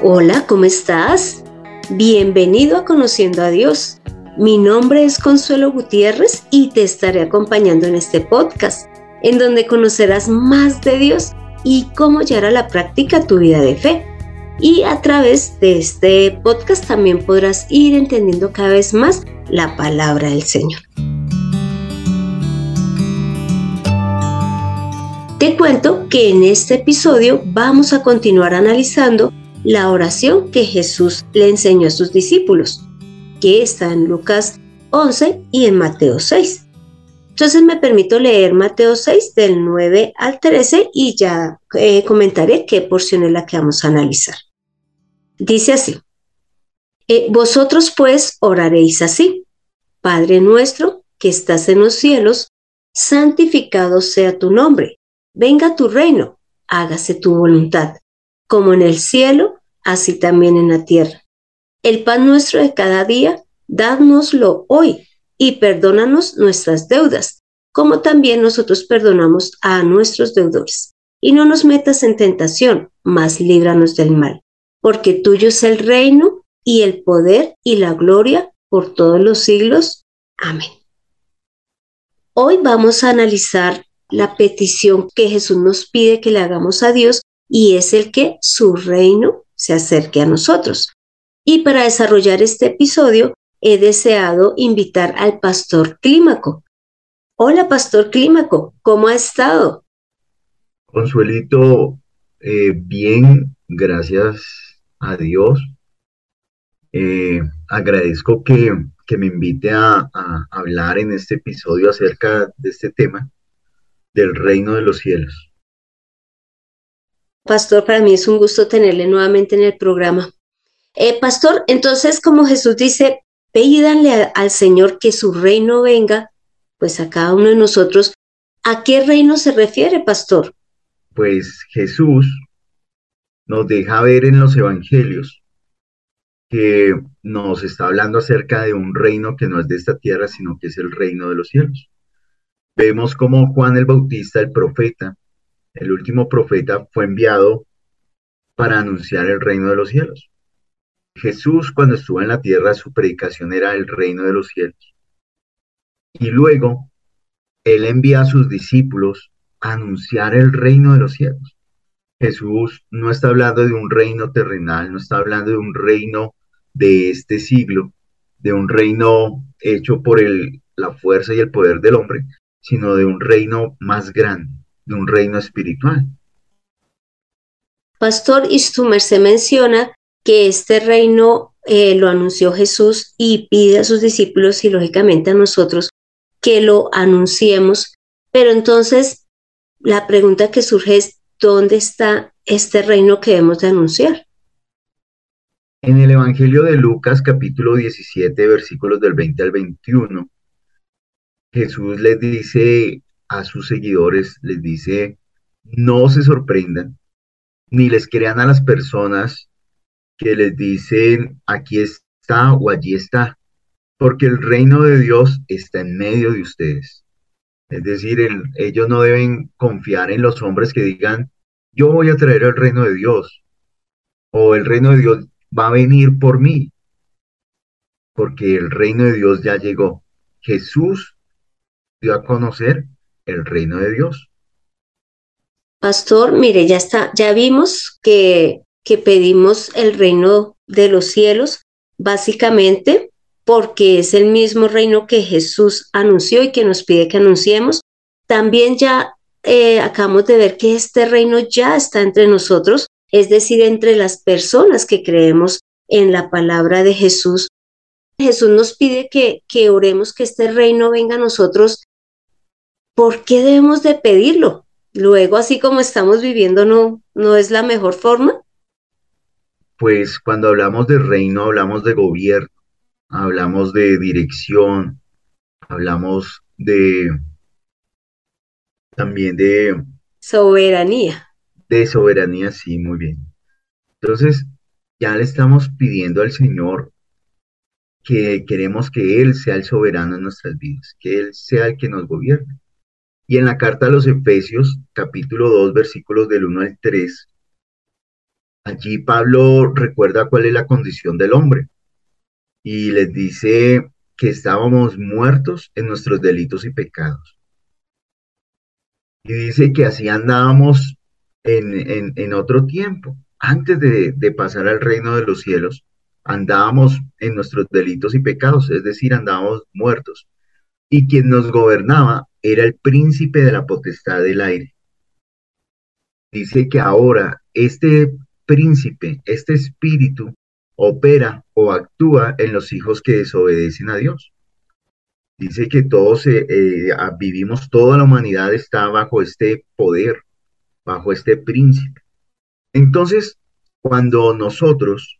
Hola, ¿cómo estás? Bienvenido a Conociendo a Dios. Mi nombre es Consuelo Gutiérrez y te estaré acompañando en este podcast, en donde conocerás más de Dios y cómo llevar a la práctica tu vida de fe. Y a través de este podcast también podrás ir entendiendo cada vez más la palabra del Señor. Te cuento que en este episodio vamos a continuar analizando la oración que Jesús le enseñó a sus discípulos, que está en Lucas 11 y en Mateo 6. Entonces me permito leer Mateo 6 del 9 al 13 y ya eh, comentaré qué porción es la que vamos a analizar. Dice así, eh, vosotros pues oraréis así, Padre nuestro que estás en los cielos, santificado sea tu nombre venga tu reino, hágase tu voluntad, como en el cielo, así también en la tierra. El pan nuestro de cada día, dánoslo hoy y perdónanos nuestras deudas, como también nosotros perdonamos a nuestros deudores. Y no nos metas en tentación, mas líbranos del mal, porque tuyo es el reino y el poder y la gloria por todos los siglos. Amén. Hoy vamos a analizar la petición que Jesús nos pide que le hagamos a Dios y es el que su reino se acerque a nosotros. Y para desarrollar este episodio he deseado invitar al pastor Clímaco. Hola, pastor Clímaco, ¿cómo ha estado? Consuelito, eh, bien, gracias a Dios. Eh, agradezco que, me invite a hablar en este episodio acerca de este tema del reino de los cielos. Pastor, para mí es un gusto tenerle nuevamente en el programa. Eh, pastor, entonces como Jesús dice, pídanle al Señor que su reino venga, pues a cada uno de nosotros, ¿a qué reino se refiere, pastor? Pues Jesús nos deja ver en los evangelios que nos está hablando acerca de un reino que no es de esta tierra, sino que es el reino de los cielos vemos como Juan el Bautista, el profeta, el último profeta, fue enviado para anunciar el reino de los cielos. Jesús cuando estuvo en la tierra, su predicación era el reino de los cielos. Y luego, él envía a sus discípulos a anunciar el reino de los cielos. Jesús no está hablando de un reino terrenal, no está hablando de un reino de este siglo, de un reino hecho por el, la fuerza y el poder del hombre, sino de un reino más grande, de un reino espiritual. Pastor Istumer se menciona que este reino eh, lo anunció Jesús y pide a sus discípulos y lógicamente a nosotros que lo anunciemos. Pero entonces la pregunta que surge es, ¿dónde está este reino que debemos de anunciar? En el Evangelio de Lucas capítulo 17 versículos del 20 al 21 Jesús les dice a sus seguidores, les dice, no se sorprendan, ni les crean a las personas que les dicen, aquí está o allí está, porque el reino de Dios está en medio de ustedes. Es decir, ellos no deben confiar en los hombres que digan, yo voy a traer el reino de Dios, o el reino de Dios va a venir por mí, porque el reino de Dios ya llegó. Jesús dio a conocer el reino de Dios. Pastor, mire, ya está, ya vimos que, que pedimos el reino de los cielos, básicamente porque es el mismo reino que Jesús anunció y que nos pide que anunciemos. También ya eh, acabamos de ver que este reino ya está entre nosotros, es decir, entre las personas que creemos en la palabra de Jesús. Jesús nos pide que, que oremos que este reino venga a nosotros ¿por qué debemos de pedirlo? Luego, así como estamos viviendo, ¿no, no es la mejor forma? Pues cuando hablamos de reino, hablamos de gobierno, hablamos de dirección, hablamos de también de soberanía. De soberanía, sí, muy bien. Entonces, ya le estamos pidiendo al Señor que queremos que Él sea el soberano en nuestras vidas, que Él sea el que nos gobierne. Y en la carta a los Efesios, capítulo 2, versículos del 1 al 3, allí Pablo recuerda cuál es la condición del hombre y les dice que estábamos muertos en nuestros delitos y pecados. Y dice que así andábamos en, otro tiempo, antes de, de pasar al reino de los cielos, andábamos en nuestros delitos y pecados, es decir, andábamos muertos. Y quien nos gobernaba era el príncipe de la potestad del aire. Dice que ahora este príncipe, este espíritu, opera o actúa en los hijos que desobedecen a Dios. Dice que todos eh, eh, vivimos, toda la humanidad está bajo este poder, bajo este príncipe. Entonces, cuando nosotros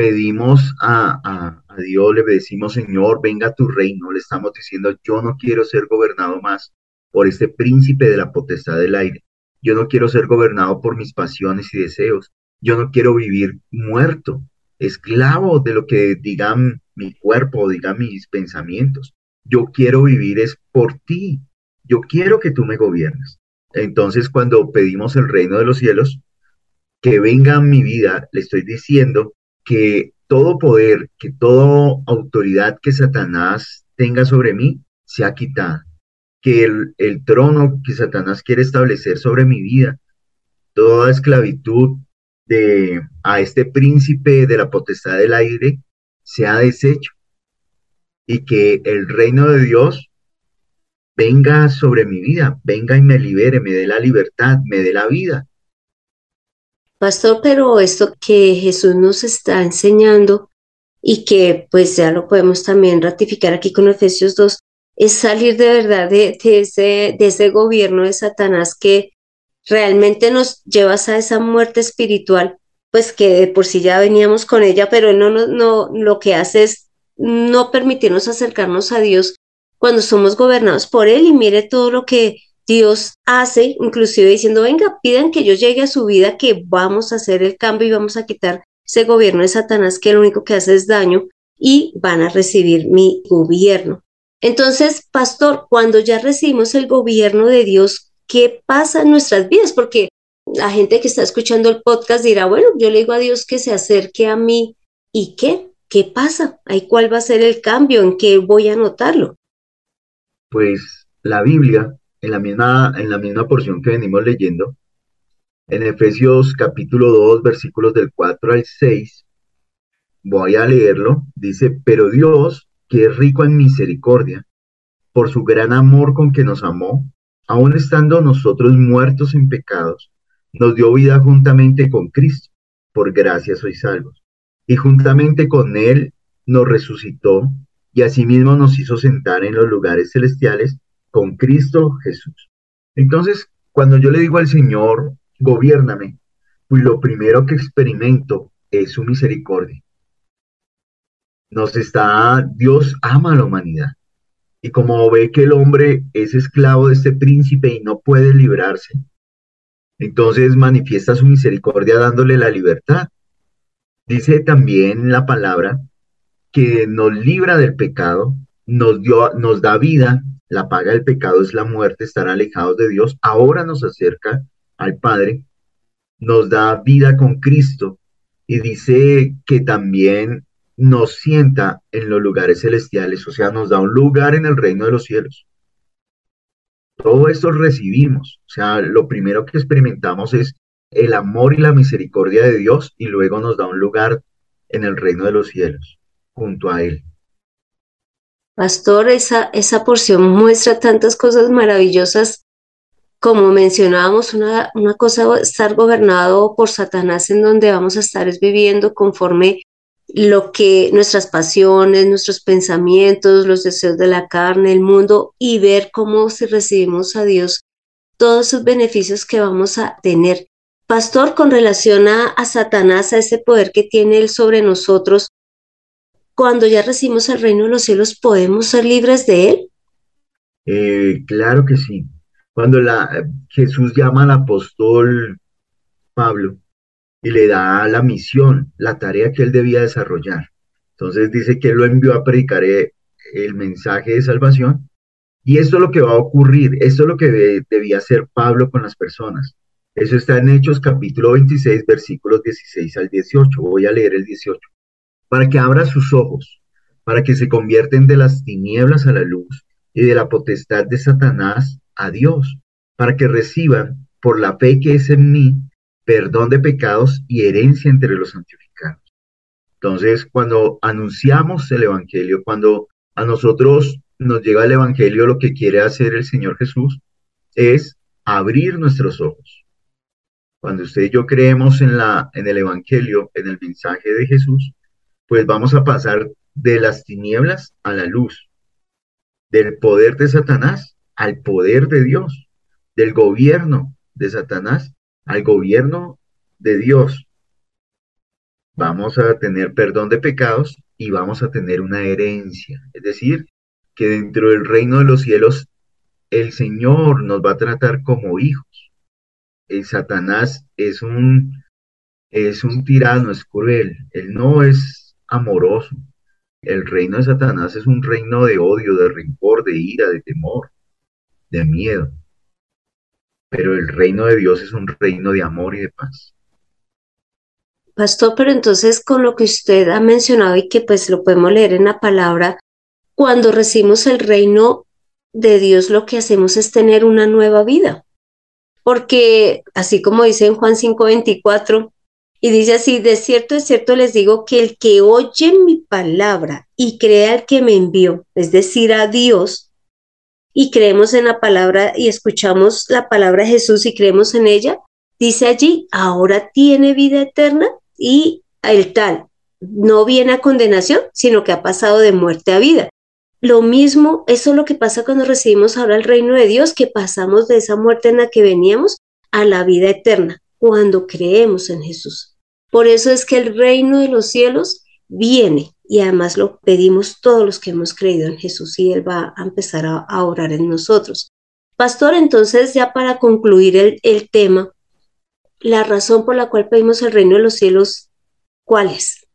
pedimos a, a, Dios, le decimos, Señor, venga tu reino, le estamos diciendo, yo no quiero ser gobernado más por este príncipe de la potestad del aire. Yo no quiero ser gobernado por mis pasiones y deseos. Yo no quiero vivir muerto, esclavo de lo que digan mi cuerpo, digan mis pensamientos. Yo quiero vivir es por ti. Yo quiero que tú me gobiernes. Entonces, cuando pedimos el reino de los cielos, que venga a mi vida, le estoy diciendo que todo poder, que toda autoridad que Satanás tenga sobre mí, se ha quitado. Que el, trono que Satanás quiere establecer sobre mi vida, toda esclavitud, de, a este príncipe de la potestad del aire se ha deshecho y que el reino de Dios venga sobre mi vida, venga y me libere, me dé la libertad, me dé la vida. Pastor, pero esto que Jesús nos está enseñando y que pues ya lo podemos también ratificar aquí con Efesios 2, es salir de verdad de, ese, de ese gobierno de Satanás que realmente nos llevas a esa muerte espiritual, pues que de por sí ya veníamos con ella, pero no, no, no, lo que hace es no permitirnos acercarnos a Dios cuando somos gobernados por Él. Y mire todo lo que Dios hace, inclusive diciendo, venga, pidan que yo llegue a su vida, que vamos a hacer el cambio y vamos a quitar ese gobierno de Satanás que lo único que hace es daño y van a recibir mi gobierno. Entonces, pastor, cuando ya recibimos el gobierno de Dios, qué pasa en nuestras vidas, porque la gente que está escuchando el podcast dirá, bueno, yo le digo a Dios que se acerque a mí y qué, qué pasa, ahí cuál va a ser el cambio, en qué voy a notarlo. Pues la Biblia, en la misma, en la misma porción que venimos leyendo, en Efesios capítulo 2, versículos del 4 al 6, voy a leerlo, dice, pero Dios, que es rico en misericordia, por su gran amor con que nos amó, aun estando nosotros muertos en pecados, nos dio vida juntamente con Cristo. Por gracia sois salvos. Y juntamente con Él nos resucitó y asimismo nos hizo sentar en los lugares celestiales con Cristo Jesús. Entonces, cuando yo le digo al Señor, gobiername, pues lo primero que experimento es su misericordia. Nos está, Dios ama a la humanidad. Y como ve que el hombre es esclavo de este príncipe y no puede librarse, entonces manifiesta su misericordia dándole la libertad. Dice también la palabra que nos libra del pecado, nos, dio, nos da vida, la paga del pecado es la muerte, estar alejados de Dios, ahora nos acerca al Padre, nos da vida con Cristo y dice que también nos sienta en los lugares celestiales, o sea, nos da un lugar en el reino de los cielos. Todo esto recibimos, o sea, lo primero que experimentamos es el amor y la misericordia de Dios y luego nos da un lugar en el reino de los cielos, junto a Él. Pastor, esa, esa porción muestra tantas cosas maravillosas. Como mencionábamos, una, una cosa estar gobernado por Satanás en donde vamos a estar es viviendo conforme lo que nuestras pasiones, nuestros pensamientos, los deseos de la carne, el mundo y ver cómo si recibimos a Dios todos sus beneficios que vamos a tener. Pastor, con relación a, Satanás, a ese poder que tiene él sobre nosotros, cuando ya recibimos el reino de los cielos, ¿podemos ser libres de él? Eh, claro que sí. Cuando Jesús llama al apóstol Pablo y le da la misión, la tarea que él debía desarrollar. Entonces dice que lo envió a predicar eh, el mensaje de salvación. Y esto es lo que va a ocurrir, esto es lo que debía hacer Pablo con las personas. Eso está en Hechos capítulo 26, versículos 16 al 18. Voy a leer el 18. Para que abra sus ojos, para que se convierten de las tinieblas a la luz y de la potestad de Satanás a Dios, para que reciban por la fe que es en mí perdón de pecados y herencia entre los santificados. Entonces, cuando anunciamos el Evangelio, cuando a nosotros nos llega el Evangelio, lo que quiere hacer el Señor Jesús es abrir nuestros ojos. Cuando usted y yo creemos en, la, en el Evangelio, en el mensaje de Jesús, pues vamos a pasar de las tinieblas a la luz, del poder de Satanás al poder de Dios, del gobierno de Satanás al gobierno de Dios. Vamos a tener perdón de pecados y vamos a tener una herencia. Es decir, que dentro del reino de los cielos el Señor nos va a tratar como hijos. El Satanás es un, es un tirano, es cruel. Él no es amoroso. El reino de Satanás es un reino de odio, de rencor, de ira, de temor, de miedo. Pero el reino de Dios es un reino de amor y de paz. Pastor, pero entonces con lo que usted ha mencionado y que pues lo podemos leer en la palabra, cuando recibimos el reino de Dios lo que hacemos es tener una nueva vida. Porque así como dice en Juan 5:24, y dice así, de cierto, de cierto les digo que el que oye mi palabra y crea al que me envió, es decir, a Dios, y creemos en la palabra y escuchamos la palabra de Jesús y creemos en ella, dice allí, ahora tiene vida eterna y el tal no viene a condenación, sino que ha pasado de muerte a vida. Lo mismo, eso es lo que pasa cuando recibimos ahora el reino de Dios, que pasamos de esa muerte en la que veníamos a la vida eterna, cuando creemos en Jesús. Por eso es que el reino de los cielos viene y además lo pedimos todos los que hemos creído en Jesús y Él va a empezar a, orar en nosotros. Pastor, entonces ya para concluir el, el tema, la razón por la cual pedimos el reino de los cielos, ¿cuál es?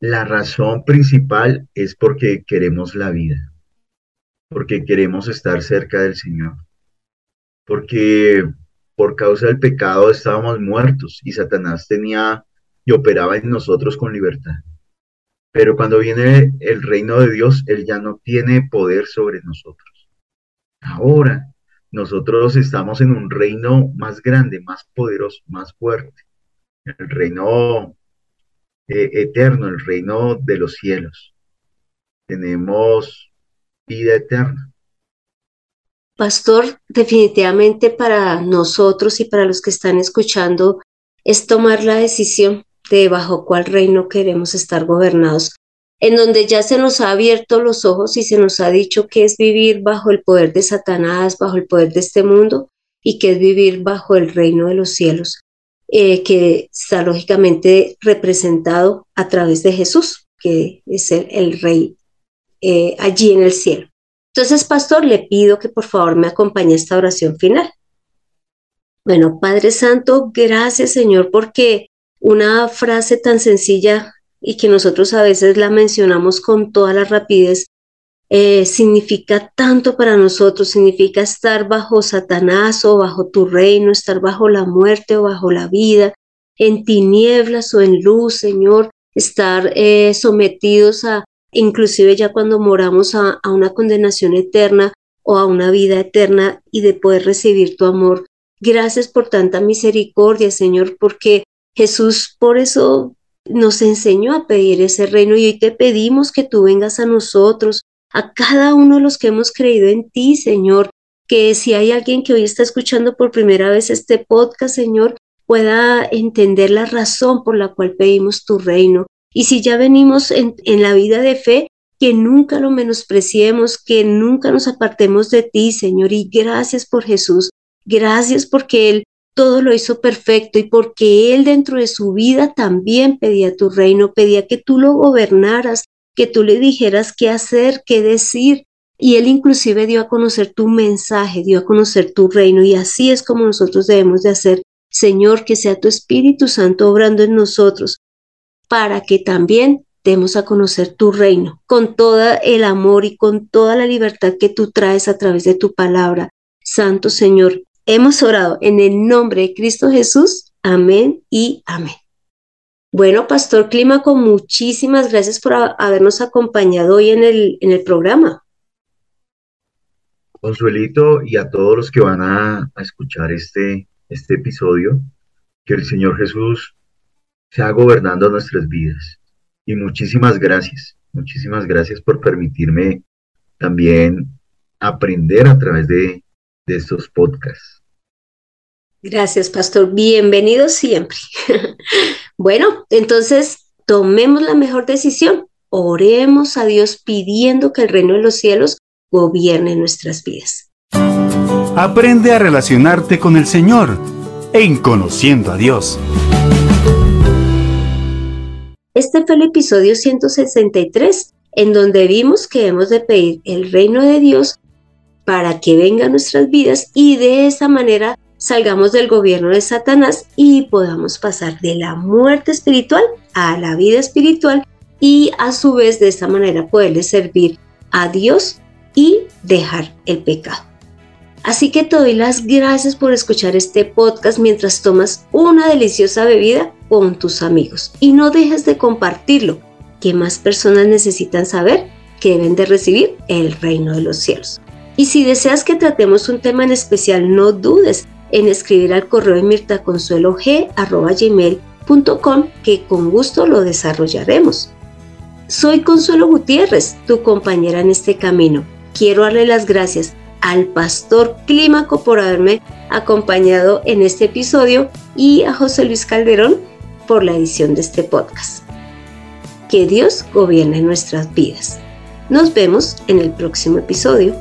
La razón principal es porque queremos la vida, porque queremos estar cerca del Señor, porque por causa del pecado estábamos muertos y Satanás tenía y operaba en nosotros con libertad. Pero cuando viene el reino de Dios, Él ya no tiene poder sobre nosotros. Ahora nosotros estamos en un reino más grande, más poderoso, más fuerte. El reino eh, eterno, el reino de los cielos. Tenemos vida eterna. Pastor, definitivamente para nosotros y para los que están escuchando es tomar la decisión de bajo cuál reino queremos estar gobernados, en donde ya se nos ha abierto los ojos y se nos ha dicho que es vivir bajo el poder de Satanás, bajo el poder de este mundo y que es vivir bajo el reino de los cielos. Eh, que está lógicamente representado a través de Jesús, que es el, rey eh, allí en el cielo. Entonces, pastor, le pido que por favor me acompañe a esta oración final. Bueno, Padre Santo, gracias Señor porque una frase tan sencilla y que nosotros a veces la mencionamos con toda la rapidez, eh, significa tanto para nosotros, significa estar bajo Satanás o bajo tu reino, estar bajo la muerte o bajo la vida, en tinieblas o en luz, Señor, estar eh, sometidos a, inclusive ya cuando moramos a, a una condenación eterna o a una vida eterna y de poder recibir tu amor. Gracias por tanta misericordia, Señor, porque Jesús por eso nos enseñó a pedir ese reino y hoy te pedimos que tú vengas a nosotros, a cada uno de los que hemos creído en ti, Señor, que si hay alguien que hoy está escuchando por primera vez este podcast, Señor, pueda entender la razón por la cual pedimos tu reino. Y si ya venimos en, en la vida de fe, que nunca lo menospreciemos, que nunca nos apartemos de ti, Señor. Y gracias por Jesús. Gracias porque Él todo lo hizo perfecto y porque Él dentro de su vida también pedía tu reino, pedía que tú lo gobernaras, que tú le dijeras qué hacer, qué decir. Y Él inclusive dio a conocer tu mensaje, dio a conocer tu reino. Y así es como nosotros debemos de hacer. Señor, que sea tu Espíritu Santo obrando en nosotros, para que también demos a conocer tu reino, con todo el amor y con toda la libertad que tú traes a través de tu palabra. Santo Señor, Hemos orado en el nombre de Cristo Jesús. Amén y amén. Bueno, Pastor Clímaco, muchísimas gracias por habernos acompañado hoy en el, en el programa. Consuelito y a todos los que van a, a escuchar este, este episodio, que el Señor Jesús sea gobernando nuestras vidas. Y muchísimas gracias, muchísimas gracias por permitirme también aprender a través de, de estos podcasts. Gracias, pastor. Bienvenido siempre. bueno, entonces tomemos la mejor decisión. Oremos a Dios pidiendo que el reino de los cielos gobierne nuestras vidas. Aprende a relacionarte con el Señor en Conociendo a Dios. Este fue el episodio 163, en donde vimos que hemos de pedir el reino de Dios para que venga a nuestras vidas y de esa manera salgamos del gobierno de Satanás y podamos pasar de la muerte espiritual a la vida espiritual y a su vez de esta manera poderle servir a Dios y dejar el pecado. Así que te doy las gracias por escuchar este podcast mientras tomas una deliciosa bebida con tus amigos y no dejes de compartirlo, que más personas necesitan saber que deben de recibir el reino de los cielos. Y si deseas que tratemos un tema en especial, no dudes en escribir al correo de mirtaconsuelog.com que con gusto lo desarrollaremos. Soy Consuelo Gutiérrez, tu compañera en este camino. Quiero darle las gracias al pastor Clímaco por haberme acompañado en este episodio y a José Luis Calderón por la edición de este podcast. Que Dios gobierne nuestras vidas. Nos vemos en el próximo episodio.